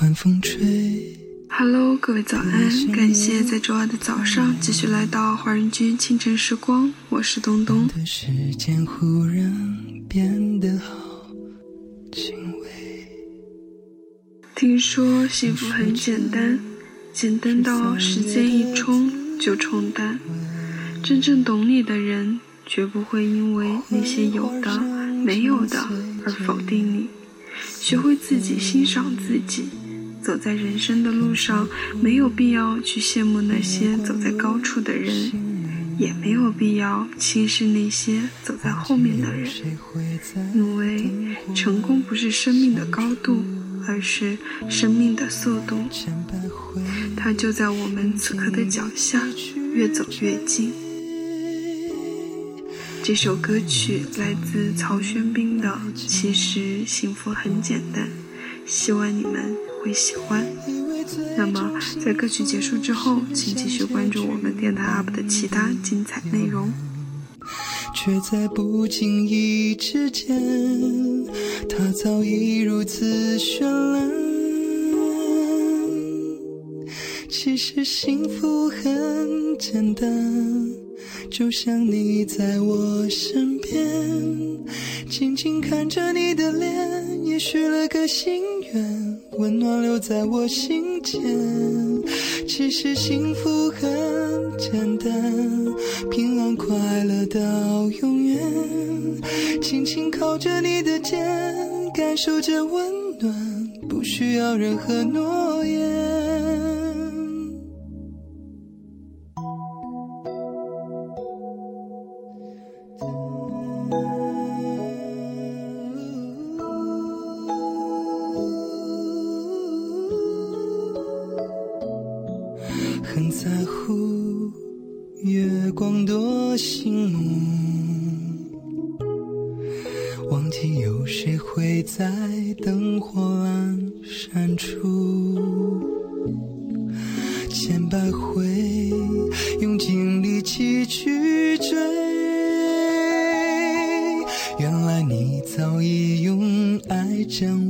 晚风吹。Hello，各位早安！感谢在周二的早上继续来到华人居清晨时光，我是东东。听说幸福很简单，简单到时间一冲就冲淡。真正懂你的人，绝不会因为那些有的没有的而否定你。学会自己欣赏自己。走在人生的路上，没有必要去羡慕那些走在高处的人，也没有必要轻视那些走在后面的人。因为成功不是生命的高度，而是生命的速度。它就在我们此刻的脚下，越走越近。这首歌曲来自曹轩宾的《其实幸福很简单》，希望你们。会喜欢。那么，在歌曲结束之后，请继续关注我们电台 UP 的其他精彩内容。却在不经意之间，它早已如此绚烂。其实幸福很简单，就像你在我身边，静静看着你的脸，也许了个心愿。温暖留在我心间。其实幸福很简单，平安快乐到永远。轻轻靠着你的肩，感受着温暖，不需要任何诺言。在乎月光多醒目，忘记有谁会在灯火阑珊处，千百回用尽力气去追，原来你早已用爱将我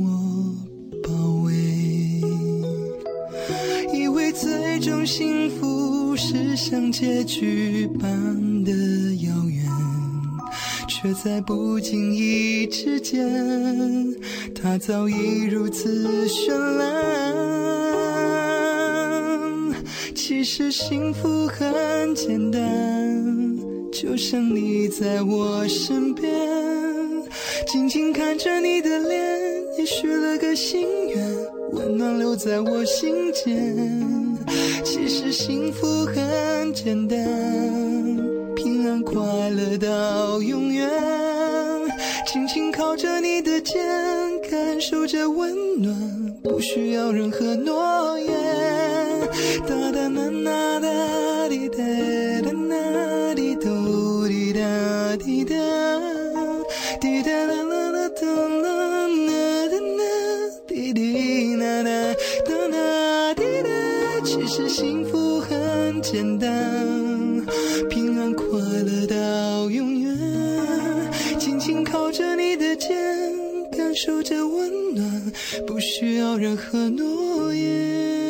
幸福是像结局般的遥远，却在不经意之间，它早已如此绚烂。其实幸福很简单，就像你在我身边，静静看着你的脸，也许了个心愿，温暖留在我心间。其实幸福很简单，平安快乐到永远。轻轻靠着你的肩，感受着温暖，不需要任何诺言。哒哒啦啦哒滴哒哒啦滴嘟滴哒滴哒，滴哒啦啦啦哒幸福很简单，平安快乐到永远。轻轻靠着你的肩，感受着温暖，不需要任何诺言。